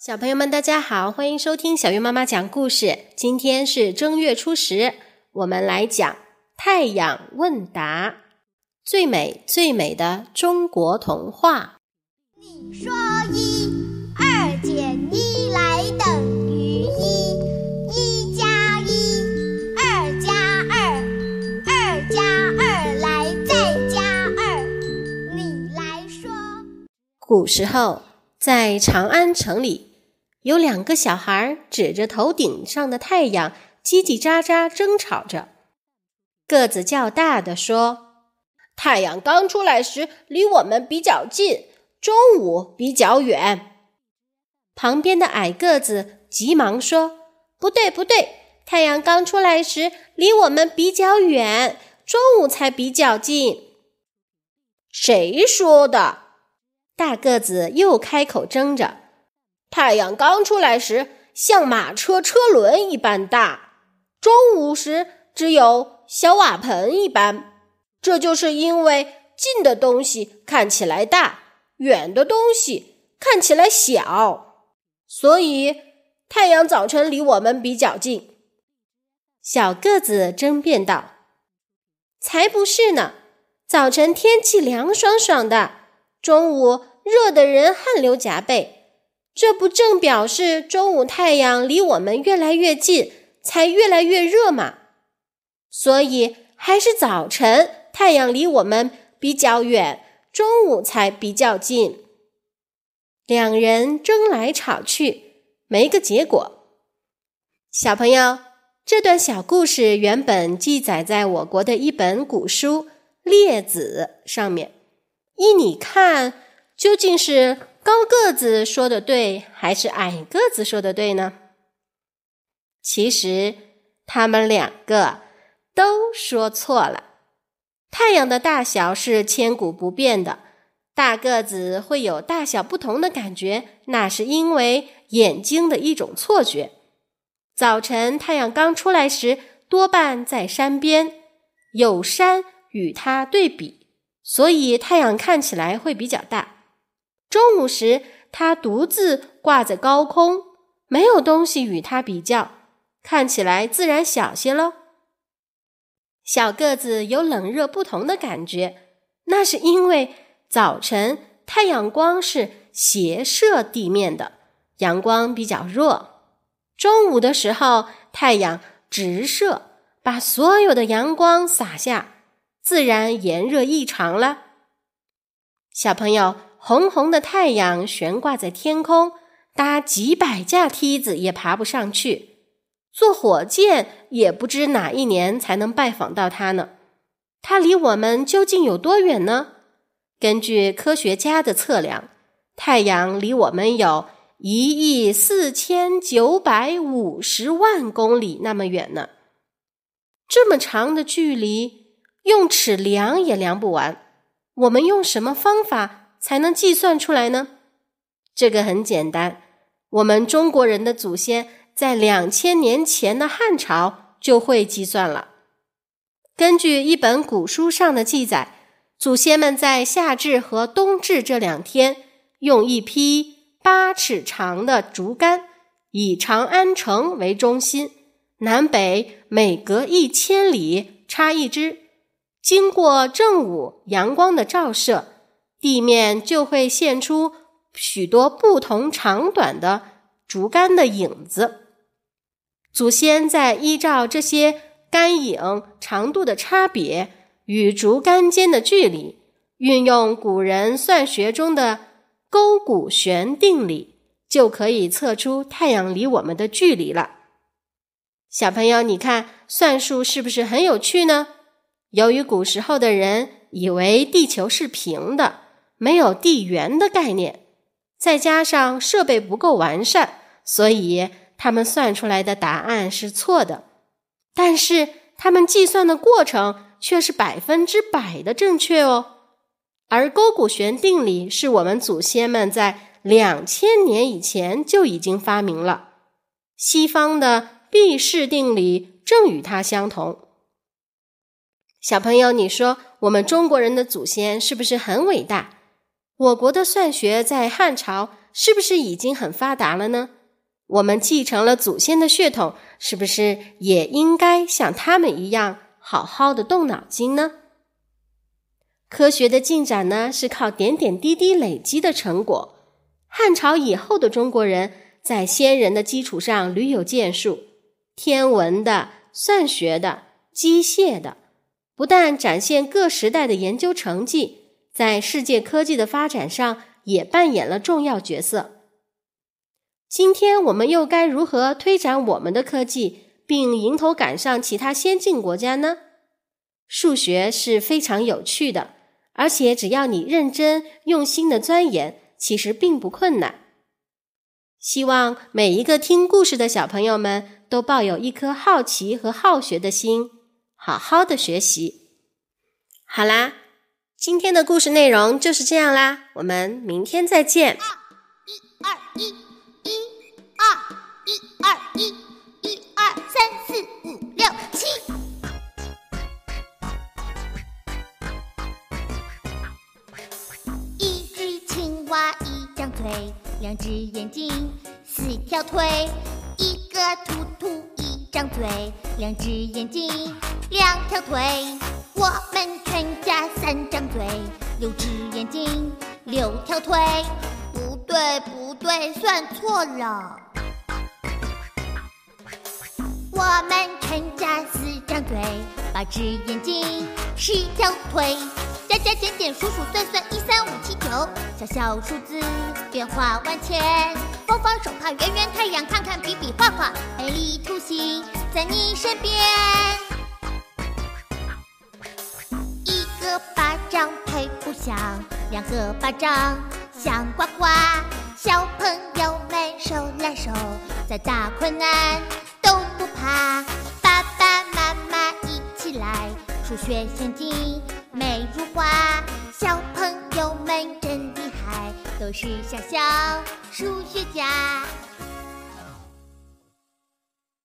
小朋友们，大家好，欢迎收听小月妈妈讲故事。今天是正月初十，我们来讲太阳问答，最美最美的中国童话。你说一，古时候，在长安城里。有两个小孩指着头顶上的太阳，叽叽喳喳争吵着。个子较大的说：“太阳刚出来时离我们比较近，中午比较远。”旁边的矮个子急忙说：“不对，不对，太阳刚出来时离我们比较远，中午才比较近。”谁说的？大个子又开口争着。太阳刚出来时，像马车车轮一般大；中午时，只有小瓦盆一般。这就是因为近的东西看起来大，远的东西看起来小，所以太阳早晨离我们比较近。小个子争辩道：“才不是呢！早晨天气凉爽爽的，中午热得人汗流浃背。”这不正表示中午太阳离我们越来越近，才越来越热吗？所以还是早晨太阳离我们比较远，中午才比较近。两人争来吵去，没个结果。小朋友，这段小故事原本记载在我国的一本古书《列子》上面。依你看，究竟是？高个子说的对，还是矮个子说的对呢？其实他们两个都说错了。太阳的大小是千古不变的，大个子会有大小不同的感觉，那是因为眼睛的一种错觉。早晨太阳刚出来时，多半在山边，有山与它对比，所以太阳看起来会比较大。中午时，它独自挂在高空，没有东西与它比较，看起来自然小些喽。小个子有冷热不同的感觉，那是因为早晨太阳光是斜射地面的，阳光比较弱；中午的时候，太阳直射，把所有的阳光洒下，自然炎热异常了。小朋友。红红的太阳悬挂在天空，搭几百架梯子也爬不上去，坐火箭也不知哪一年才能拜访到它呢。它离我们究竟有多远呢？根据科学家的测量，太阳离我们有一亿四千九百五十万公里那么远呢。这么长的距离，用尺量也量不完。我们用什么方法？才能计算出来呢？这个很简单，我们中国人的祖先在两千年前的汉朝就会计算了。根据一本古书上的记载，祖先们在夏至和冬至这两天，用一批八尺长的竹竿，以长安城为中心，南北每隔一千里插一支，经过正午阳光的照射。地面就会现出许多不同长短的竹竿的影子。祖先在依照这些竿影长度的差别与竹竿间的距离，运用古人算学中的勾股弦定理，就可以测出太阳离我们的距离了。小朋友，你看算术是不是很有趣呢？由于古时候的人以为地球是平的。没有地缘的概念，再加上设备不够完善，所以他们算出来的答案是错的。但是他们计算的过程却是百分之百的正确哦。而勾股弦定理是我们祖先们在两千年以前就已经发明了，西方的毕氏定理正与它相同。小朋友，你说我们中国人的祖先是不是很伟大？我国的算学在汉朝是不是已经很发达了呢？我们继承了祖先的血统，是不是也应该像他们一样好好的动脑筋呢？科学的进展呢，是靠点点滴滴累积的成果。汉朝以后的中国人，在先人的基础上屡有建树，天文的、算学的、机械的，不但展现各时代的研究成绩，在世界科技的发展上也扮演了重要角色。今天我们又该如何推展我们的科技，并迎头赶上其他先进国家呢？数学是非常有趣的。而且只要你认真用心的钻研，其实并不困难。希望每一个听故事的小朋友们都抱有一颗好奇和好学的心，好好的学习。好啦，今天的故事内容就是这样啦，我们明天再见。一二一，一二一二一，一二三四五六七。一只青蛙一张嘴两只眼睛，四条腿，一个兔兔一张嘴。两只眼睛，两条腿，我嘴。六只眼睛，六条腿，不对不对，算错了。我们全家四张嘴，八只眼睛，十条腿。加加减减数数算算，一三五七九，小小数字变化万千。方方手帕圆圆太阳，看看比比划划，美丽图形在你身边。个巴掌响呱呱。小朋友们手拉手，再大困难都不怕。爸爸妈妈一起来，数学先进。美如画，小朋友们真厉害，都是小小数学家。